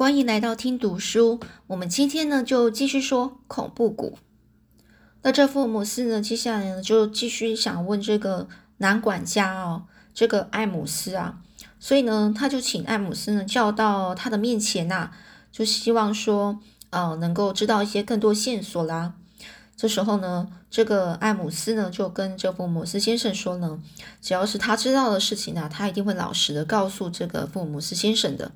欢迎来到听读书。我们今天呢，就继续说恐怖谷。那这福尔摩斯呢，接下来呢，就继续想问这个男管家哦，这个艾姆斯啊，所以呢，他就请艾姆斯呢叫到他的面前呐，就希望说，呃，能够知道一些更多线索啦。这时候呢，这个艾姆斯呢，就跟这福尔摩斯先生说呢，只要是他知道的事情呢，他一定会老实的告诉这个福尔摩斯先生的。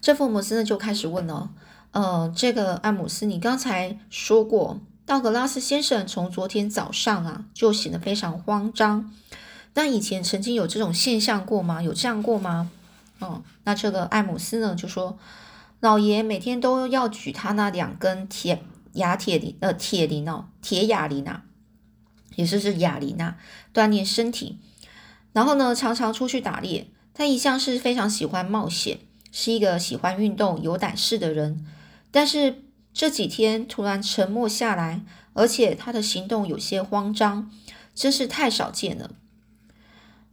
这福摩斯呢就开始问了，呃，这个艾姆斯，你刚才说过，道格拉斯先生从昨天早上啊就显得非常慌张，但以前曾经有这种现象过吗？有这样过吗？哦，那这个艾姆斯呢就说，老爷每天都要举他那两根铁哑铁铃，呃，铁铃哦，铁哑铃啊，也就是哑铃啊，锻炼身体，然后呢常常出去打猎，他一向是非常喜欢冒险。是一个喜欢运动、有胆识的人，但是这几天突然沉默下来，而且他的行动有些慌张，真是太少见了。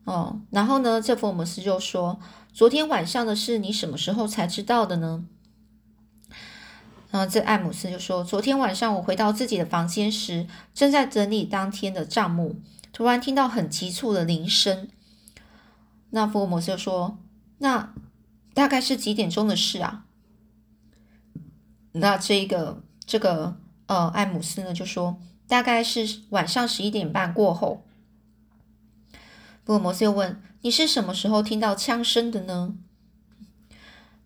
哦，然后呢，这福尔摩斯就说：“昨天晚上的事，你什么时候才知道的呢？”然后这艾姆斯就说：“昨天晚上我回到自己的房间时，正在整理当天的账目，突然听到很急促的铃声。”那福尔摩斯就说：“那。”大概是几点钟的事啊？那这个这个呃，艾姆斯呢就说大概是晚上十一点半过后。福尔摩斯又问：“你是什么时候听到枪声的呢？”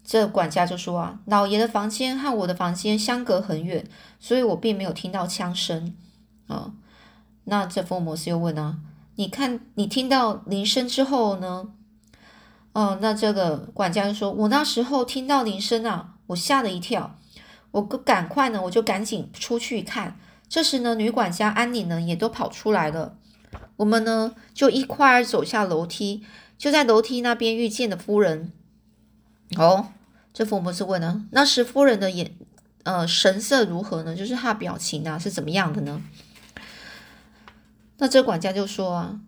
这管家就说：“啊，老爷的房间和我的房间相隔很远，所以我并没有听到枪声。”啊，那这福尔摩斯又问：“啊，你看你听到铃声之后呢？”哦，那这个管家就说：“我那时候听到铃声啊，我吓了一跳，我赶快呢，我就赶紧出去看。这时呢，女管家安妮呢也都跑出来了。我们呢就一块儿走下楼梯，就在楼梯那边遇见了夫人。哦，这福尔摩斯问呢，那时夫人的眼呃神色如何呢？就是她表情啊是怎么样的呢？那这管家就说啊，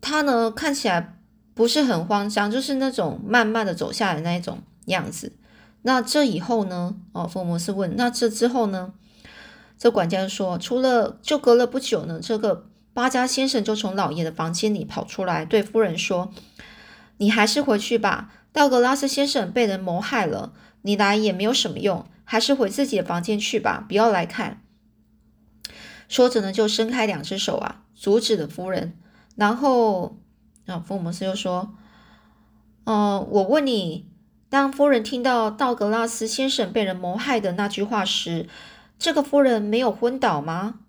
她呢看起来。”不是很慌张，就是那种慢慢的走下来那一种样子。那这以后呢？哦，福尔摩斯问。那这之后呢？这管家说，除了就隔了不久呢，这个巴加先生就从老爷的房间里跑出来，对夫人说：“你还是回去吧，道格拉斯先生被人谋害了，你来也没有什么用，还是回自己的房间去吧，不要来看。”说着呢，就伸开两只手啊，阻止了夫人，然后。那福尔摩斯又说：“哦，我问你，当夫人听到道格拉斯先生被人谋害的那句话时，这个夫人没有昏倒吗？”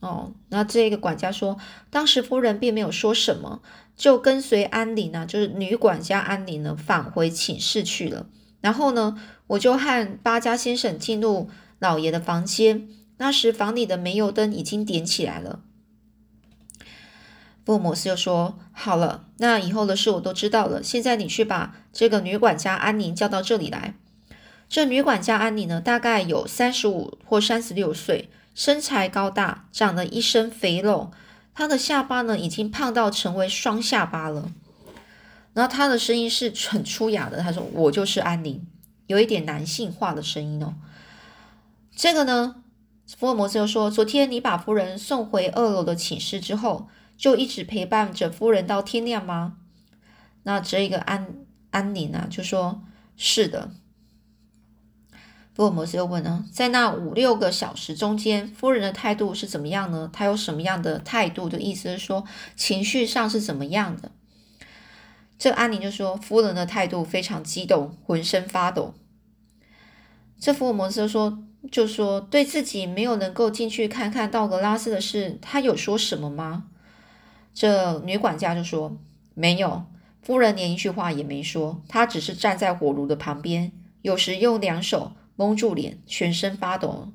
哦，那这个管家说：“当时夫人并没有说什么，就跟随安妮呢，就是女管家安妮呢，返回寝室去了。然后呢，我就和巴加先生进入老爷的房间，那时房里的煤油灯已经点起来了。”福尔摩斯又说：“好了，那以后的事我都知道了。现在你去把这个女管家安妮叫到这里来。这女管家安妮呢，大概有三十五或三十六岁，身材高大，长得一身肥肉。她的下巴呢，已经胖到成为双下巴了。然后她的声音是很粗哑的。她说：‘我就是安妮，有一点男性化的声音哦。’这个呢，福尔摩斯又说：‘昨天你把夫人送回二楼的寝室之后。’就一直陪伴着夫人到天亮吗？那这一个安安宁呢，就说是的。福尔摩斯又问呢，在那五六个小时中间，夫人的态度是怎么样呢？她有什么样的态度？的意思是说，情绪上是怎么样的？这安宁就说，夫人的态度非常激动，浑身发抖。这福尔摩斯说，就说对自己没有能够进去看看道格拉斯的事，他有说什么吗？这女管家就说：“没有，夫人连一句话也没说，她只是站在火炉的旁边，有时用两手蒙住脸，全身发抖。”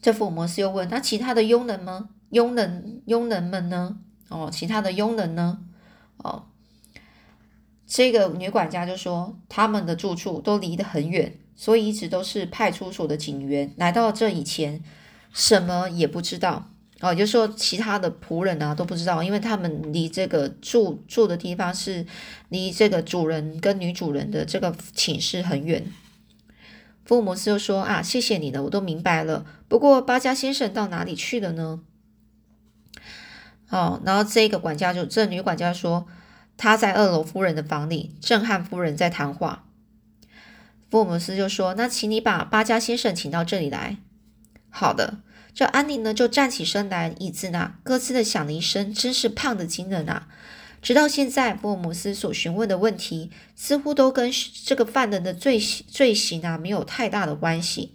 这福尔摩斯又问：“那其他的佣人吗？佣人佣人们呢？哦，其他的佣人呢？哦，这个女管家就说：他们的住处都离得很远，所以一直都是派出所的警员来到这以前，什么也不知道。”哦，就说其他的仆人啊都不知道，因为他们离这个住住的地方是离这个主人跟女主人的这个寝室很远。福尔摩斯又说啊，谢谢你了，我都明白了。不过巴加先生到哪里去了呢？哦，然后这个管家就这女管家说他在二楼夫人的房里，正和夫人在谈话。福尔摩斯就说：“那请你把巴加先生请到这里来。”好的。这安妮呢，就站起身来，椅子呢咯吱的响了一声，真是胖的惊人啊！直到现在，福尔摩斯所询问的问题似乎都跟这个犯人的罪行罪行啊没有太大的关系。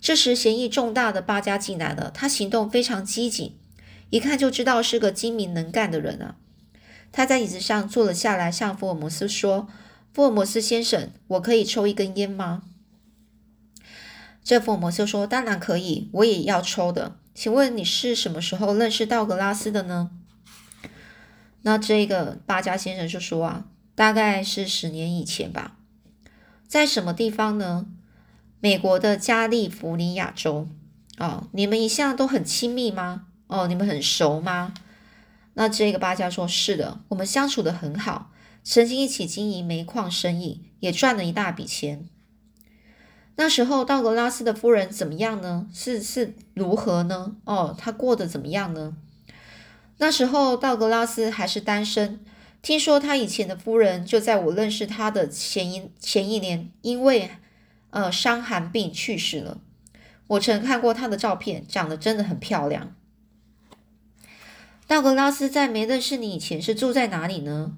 这时，嫌疑重大的巴加进来了，他行动非常机警，一看就知道是个精明能干的人啊！他在椅子上坐了下来，向福尔摩斯说：“福尔摩斯先生，我可以抽一根烟吗？”这福尔摩斯说：“当然可以，我也要抽的。请问你是什么时候认识道格拉斯的呢？”那这个巴加先生就说：“啊，大概是十年以前吧。在什么地方呢？美国的加利福尼亚州。哦，你们一向都很亲密吗？哦，你们很熟吗？”那这个巴加说：“是的，我们相处的很好，曾经一起经营煤矿生意，也赚了一大笔钱。”那时候道格拉斯的夫人怎么样呢？是是如何呢？哦，他过得怎么样呢？那时候道格拉斯还是单身。听说他以前的夫人就在我认识他的前一前一年，因为呃伤寒病去世了。我曾看过他的照片，长得真的很漂亮。道格拉斯在没认识你以前是住在哪里呢？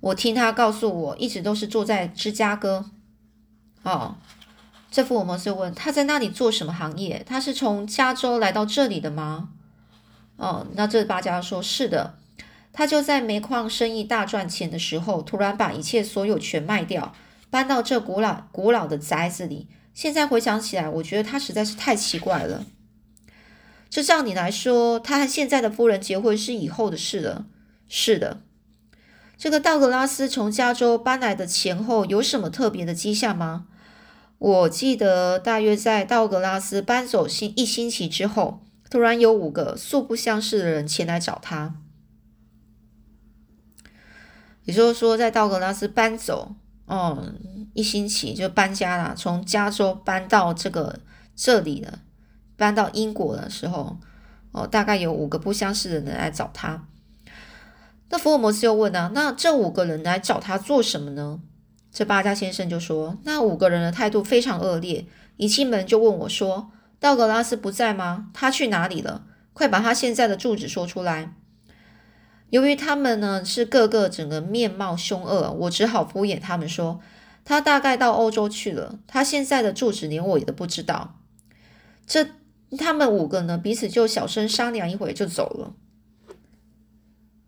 我听他告诉我，一直都是住在芝加哥。哦。这福尔摩斯问：“他在那里做什么行业？他是从加州来到这里的吗？”哦，那这八家说：“是的，他就在煤矿生意大赚钱的时候，突然把一切所有权卖掉，搬到这古老古老的宅子里。现在回想起来，我觉得他实在是太奇怪了。这照你来说，他和现在的夫人结婚是以后的事了。是的，这个道格拉斯从加州搬来的前后有什么特别的迹象吗？”我记得大约在道格拉斯搬走星一星期之后，突然有五个素不相识的人前来找他。也就是说，在道格拉斯搬走哦一星期就搬家了，从加州搬到这个这里了，搬到英国的时候哦，大概有五个不相识的人来找他。那福尔摩斯又问啊，那这五个人来找他做什么呢？这八家先生就说：“那五个人的态度非常恶劣。一进门就问我说：‘道格拉斯不在吗？他去哪里了？快把他现在的住址说出来。’由于他们呢是个个整个面貌凶恶，我只好敷衍他们说：‘他大概到欧洲去了。他现在的住址连我也都不知道。’这他们五个呢彼此就小声商量一会就走了。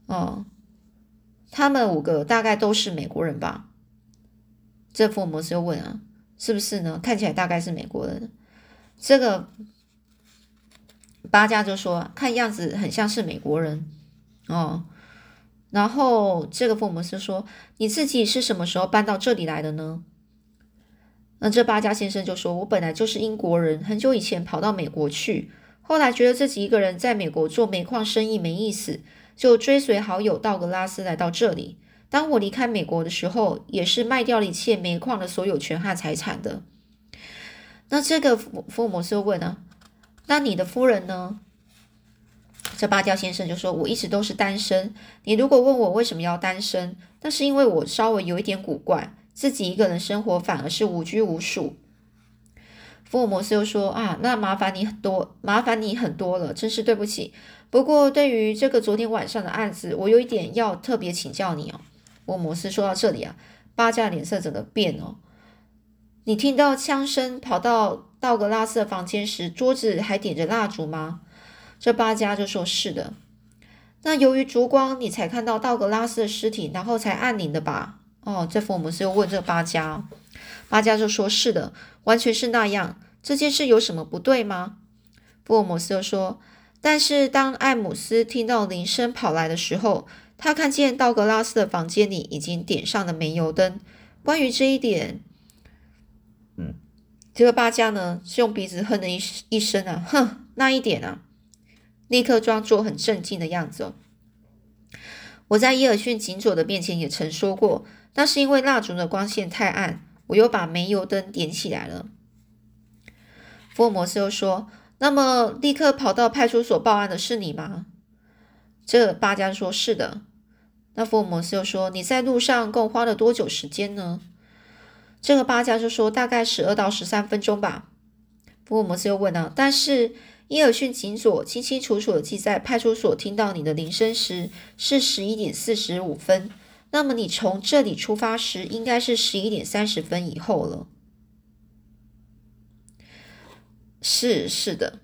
哦，他们五个大概都是美国人吧。”这福尔摩斯又问啊，是不是呢？看起来大概是美国人。这个巴加就说，看样子很像是美国人哦。然后这个福尔摩斯说，你自己是什么时候搬到这里来的呢？那这巴加先生就说，我本来就是英国人，很久以前跑到美国去，后来觉得自己一个人在美国做煤矿生意没意思，就追随好友道格拉斯来到这里。当我离开美国的时候，也是卖掉了一切煤矿的所有权和财产的。那这个福福尔摩斯问呢？那你的夫人呢？这芭蕉先生就说：“我一直都是单身。你如果问我为什么要单身，那是因为我稍微有一点古怪，自己一个人生活反而是无拘无束。”福尔摩斯又说：“啊，那麻烦你很多，麻烦你很多了，真是对不起。不过对于这个昨天晚上的案子，我有一点要特别请教你哦。”福尔摩斯说到这里啊，巴加脸色整个变哦。你听到枪声跑到道格拉斯的房间时，桌子还点着蜡烛吗？这巴加就说是的。那由于烛光，你才看到道格拉斯的尸体，然后才按铃的吧？哦，这福尔摩斯又问这巴加，巴加就说是的，完全是那样。这件事有什么不对吗？福尔摩斯又说，但是当艾姆斯听到铃声跑来的时候。他看见道格拉斯的房间里已经点上了煤油灯。关于这一点，嗯，这个巴加呢是用鼻子哼了一一声啊，哼，那一点啊，立刻装作很镇静的样子哦。我在伊尔逊警佐的面前也曾说过，那是因为蜡烛的光线太暗，我又把煤油灯点起来了。福尔摩斯又说：“那么，立刻跑到派出所报案的是你吗？”这巴加说：“是的。”那福尔摩斯又说：“你在路上共花了多久时间呢？”这个八家就说：“大概十二到十三分钟吧。”福尔摩斯又问啊：“但是伊尔逊警所清清楚楚的记在派出所听到你的铃声时是十一点四十五分，那么你从这里出发时应该是十一点三十分以后了。”是是的，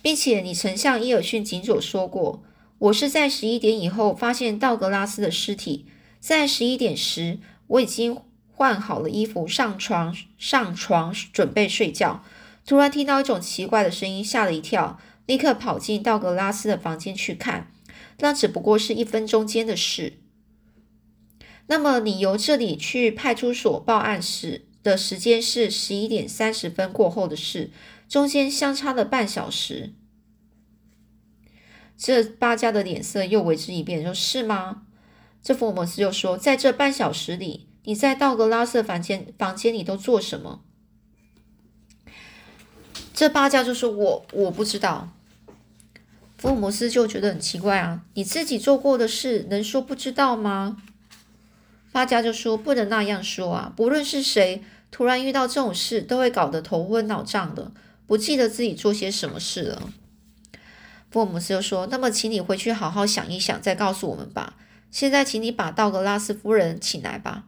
并且你曾向伊尔逊警所说过，我是在十一点以后发现道格拉斯的尸体，在十一点时我已经换好了衣服上床上床准备睡觉，突然听到一种奇怪的声音，吓了一跳，立刻跑进道格拉斯的房间去看，那只不过是一分钟间的事。那么你由这里去派出所报案时？的时间是十一点三十分过后的事，中间相差了半小时。这八家的脸色又为之一变，说是吗？这福尔摩斯又说，在这半小时里，你在道格拉斯房间房间里都做什么？这八家就说：“我我不知道。”福尔摩斯就觉得很奇怪啊，你自己做过的事，能说不知道吗？八家就说：“不能那样说啊，不论是谁。”突然遇到这种事，都会搞得头昏脑胀的，不记得自己做些什么事了。福尔摩斯又说：“那么，请你回去好好想一想，再告诉我们吧。现在，请你把道格拉斯夫人请来吧。”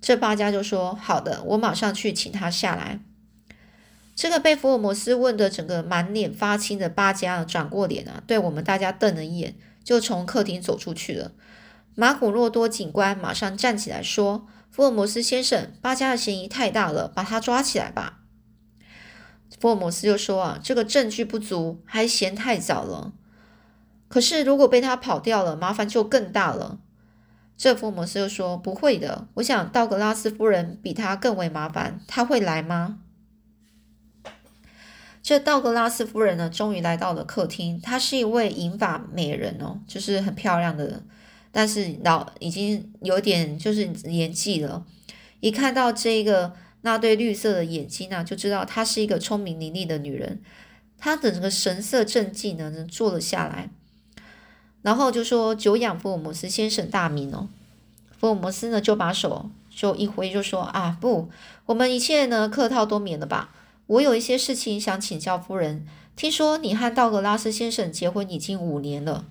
这八家就说：“好的，我马上去请她下来。”这个被福尔摩斯问的整个满脸发青的八家转过脸啊，对我们大家瞪了一眼，就从客厅走出去了。马古洛多警官马上站起来说。福尔摩斯先生，巴加的嫌疑太大了，把他抓起来吧。福尔摩斯又说：“啊，这个证据不足，还嫌太早了。可是如果被他跑掉了，麻烦就更大了。”这福尔摩斯又说：“不会的，我想道格拉斯夫人比他更为麻烦，他会来吗？”这道格拉斯夫人呢，终于来到了客厅。她是一位银发美人哦，就是很漂亮的。但是老已经有点就是年纪了，一看到这个那对绿色的眼睛呢，就知道她是一个聪明伶俐的女人。她的这个神色镇静呢，坐了下来，然后就说：“久仰福尔摩斯先生大名哦。”福尔摩斯呢就把手就一挥，就说：“啊，不，我们一切呢客套都免了吧。我有一些事情想请教夫人。听说你和道格拉斯先生结婚已经五年了。”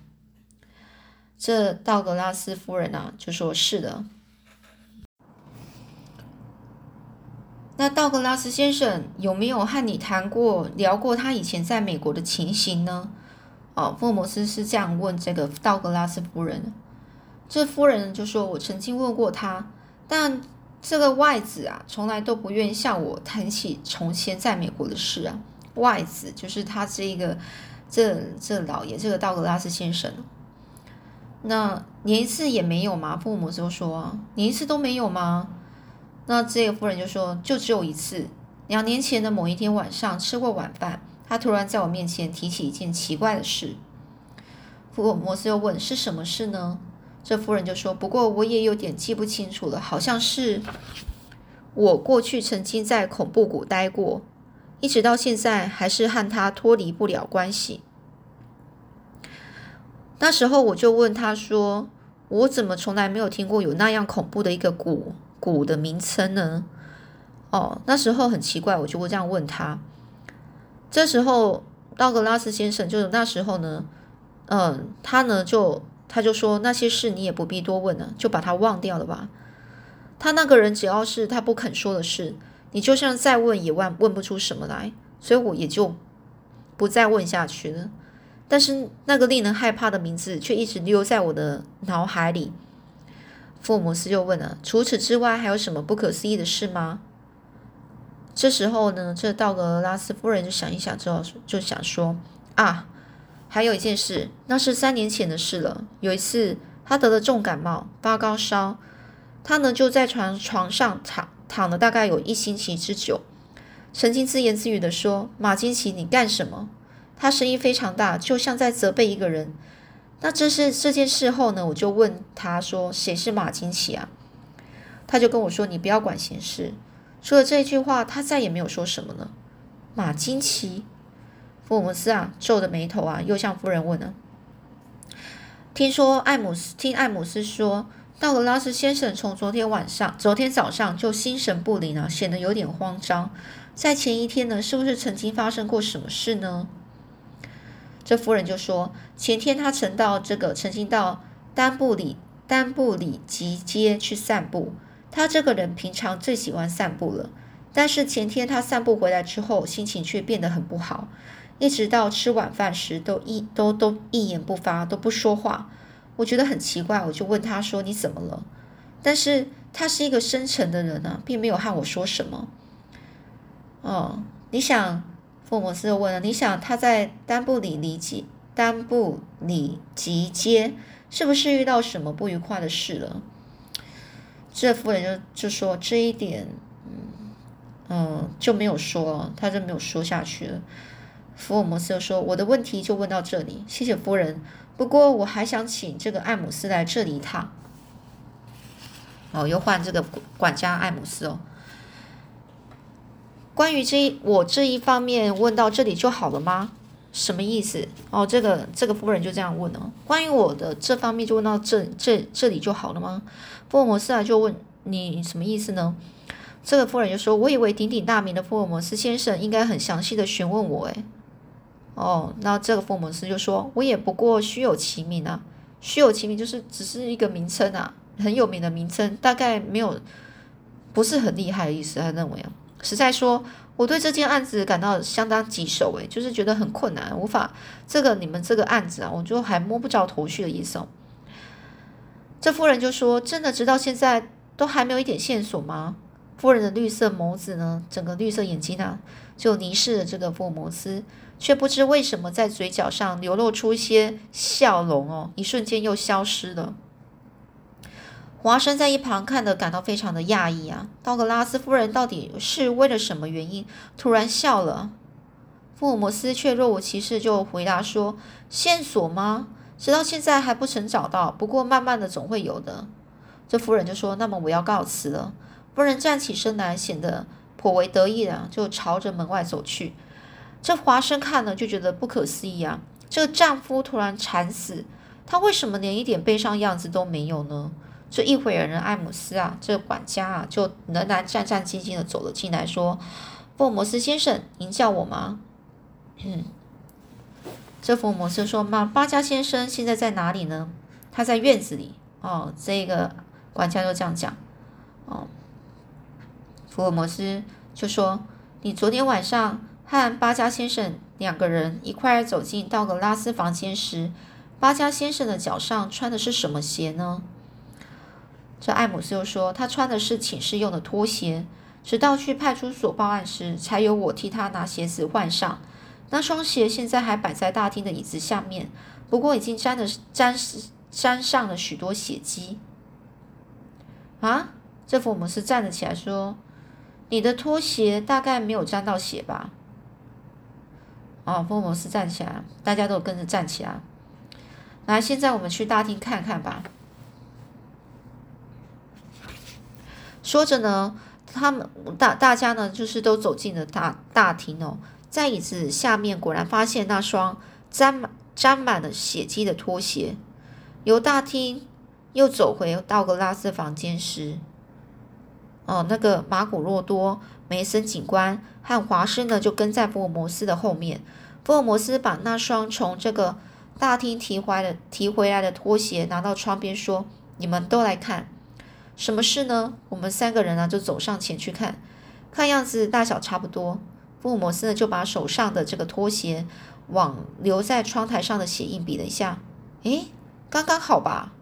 这道格拉斯夫人啊，就说是的。那道格拉斯先生有没有和你谈过、聊过他以前在美国的情形呢？哦，福尔摩斯是这样问这个道格拉斯夫人。这夫人就说：“我曾经问过他，但这个外子啊，从来都不愿意向我谈起从前在美国的事啊。外子就是他这个这这老爷，这个道格拉斯先生。”那连一次也没有吗？福尔摩斯就说连一次都没有吗？那这个夫人就说就只有一次，两年前的某一天晚上吃过晚饭，他突然在我面前提起一件奇怪的事。福尔摩斯又问是什么事呢？这夫人就说不过我也有点记不清楚了，好像是我过去曾经在恐怖谷待过，一直到现在还是和他脱离不了关系。那时候我就问他说：“我怎么从来没有听过有那样恐怖的一个谷谷的名称呢？”哦，那时候很奇怪，我就会这样问他。这时候道格拉斯先生就是那时候呢，嗯，他呢就他就说那些事你也不必多问了，就把他忘掉了吧。他那个人只要是他不肯说的事，你就算再问也问问不出什么来，所以我也就不再问下去了。但是那个令人害怕的名字却一直留在我的脑海里。福尔摩斯又问了：“除此之外，还有什么不可思议的事吗？”这时候呢，这道格拉斯夫人就想一想之后，就想说：“啊，还有一件事，那是三年前的事了。有一次，他得了重感冒，发高烧，他呢就在床床上躺躺了大概有一星期之久，曾经自言自语的说：‘马金奇，你干什么？’他声音非常大，就像在责备一个人。那这是这件事后呢，我就问他说：“谁是马金奇啊？”他就跟我说：“你不要管闲事。”除了这句话，他再也没有说什么了。马金奇，福尔摩斯啊，皱着眉头啊，又向夫人问了：“听说艾姆斯，听艾姆斯说，道格拉斯先生从昨天晚上、昨天早上就心神不宁啊，显得有点慌张。在前一天呢，是不是曾经发生过什么事呢？”这夫人就说：“前天他曾到这个，曾经到丹布里丹布里吉街去散步。他这个人平常最喜欢散步了，但是前天他散步回来之后，心情却变得很不好，一直到吃晚饭时都一都都一言不发，都不说话。我觉得很奇怪，我就问他说：‘你怎么了？’但是他是一个深沉的人啊，并没有和我说什么。哦，你想？”福尔摩斯又问了：“你想他在丹布里里吉丹布里吉街是不是遇到什么不愉快的事了？”这夫人就就说这一点，嗯嗯就没有说，他就没有说下去了。福尔摩斯又说：“我的问题就问到这里，谢谢夫人。不过我还想请这个艾姆斯来这里一趟。”哦，又换这个管家艾姆斯哦。关于这一我这一方面问到这里就好了吗？什么意思？哦，这个这个夫人就这样问了。关于我的这方面就问到这这这里就好了吗？福尔摩斯啊就问你什么意思呢？这个夫人就说：“我以为鼎鼎大名的福尔摩斯先生应该很详细的询问我。”诶。哦，那这个福尔摩斯就说：“我也不过虚有其名啊，虚有其名就是只是一个名称啊，很有名的名称，大概没有不是很厉害的意思。”他认为啊。实在说，我对这件案子感到相当棘手，诶，就是觉得很困难，无法这个你们这个案子啊，我就还摸不着头绪的意思哦。这夫人就说：“真的直到现在都还没有一点线索吗？”夫人的绿色眸子呢，整个绿色眼睛啊，就凝视着这个福尔摩斯，却不知为什么在嘴角上流露出一些笑容哦，一瞬间又消失了。华生在一旁看得感到非常的讶异啊！道格拉斯夫人到底是为了什么原因突然笑了？福尔摩斯却若无其事就回答说：“线索吗？直到现在还不曾找到，不过慢慢的总会有的。”这夫人就说：“那么我要告辞了。”夫人站起身来，显得颇为得意的，就朝着门外走去。这华生看了就觉得不可思议啊！这个丈夫突然惨死，他为什么连一点悲伤样子都没有呢？这一会儿，人艾姆斯啊，这个管家啊，就仍然战战兢兢的走了进来，说：“福尔摩斯先生，您叫我吗？”嗯，这福尔摩斯说：“马巴加先生现在在哪里呢？”他在院子里。哦，这个管家就这样讲。哦，福尔摩斯就说：“你昨天晚上和巴加先生两个人一块走进道格拉斯房间时，巴加先生的脚上穿的是什么鞋呢？”这艾姆斯又说，他穿的是寝室用的拖鞋，直到去派出所报案时，才由我替他拿鞋子换上。那双鞋现在还摆在大厅的椅子下面，不过已经沾了沾沾上了许多血迹。啊！这福尔摩斯站了起来说：“你的拖鞋大概没有沾到血吧？”哦，福尔摩斯站起来，大家都跟着站起来。来，现在我们去大厅看看吧。说着呢，他们大大家呢，就是都走进了大大厅哦，在椅子下面果然发现那双沾满沾满了血迹的拖鞋。由大厅又走回道格拉斯房间时，哦，那个马古洛多、梅森警官和华生呢，就跟在福尔摩斯的后面。福尔摩斯把那双从这个大厅提回来的提回来的拖鞋拿到窗边，说：“你们都来看。”什么事呢？我们三个人呢就走上前去看，看样子大小差不多。福尔摩斯呢就把手上的这个拖鞋往留在窗台上的血印比了一下，诶，刚刚好吧？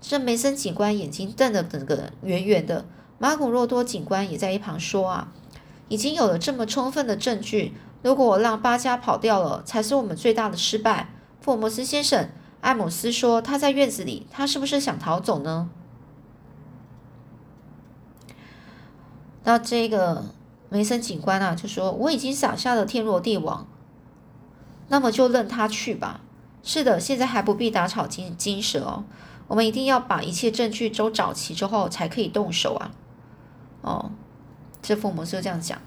这梅森警官眼睛瞪得整个圆圆的。马古洛多警官也在一旁说啊，已经有了这么充分的证据，如果我让巴加跑掉了，才是我们最大的失败。福尔摩斯先生，艾姆斯说他在院子里，他是不是想逃走呢？那这个梅森警官啊，就说我已经撒下了天罗地网，那么就任他去吧。是的，现在还不必打草惊惊蛇哦。我们一定要把一切证据都找齐之后，才可以动手啊。哦，这福尔摩斯就这样讲。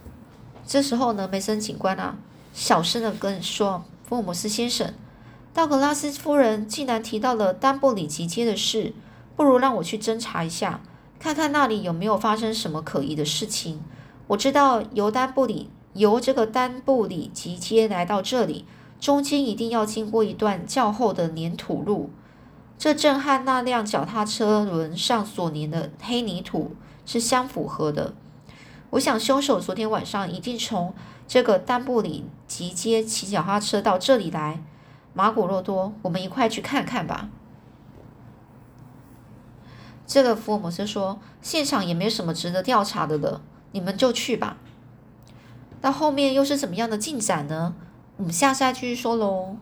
这时候呢，梅森警官啊，小声的跟说：“福尔摩斯先生，道格拉斯夫人竟然提到了丹布里集街的事，不如让我去侦查一下，看看那里有没有发生什么可疑的事情。我知道由丹布里由这个丹布里集街来到这里，中间一定要经过一段较厚的粘土路，这正和那辆脚踏车轮上所粘的黑泥土是相符合的。”我想，凶手昨天晚上一定从这个丹布里集街骑脚踏车到这里来。马古洛多，我们一块去看看吧。这个福尔摩斯说：“现场也没什么值得调查的了，你们就去吧。”到后面又是怎么样的进展呢？我们下次再继续说喽。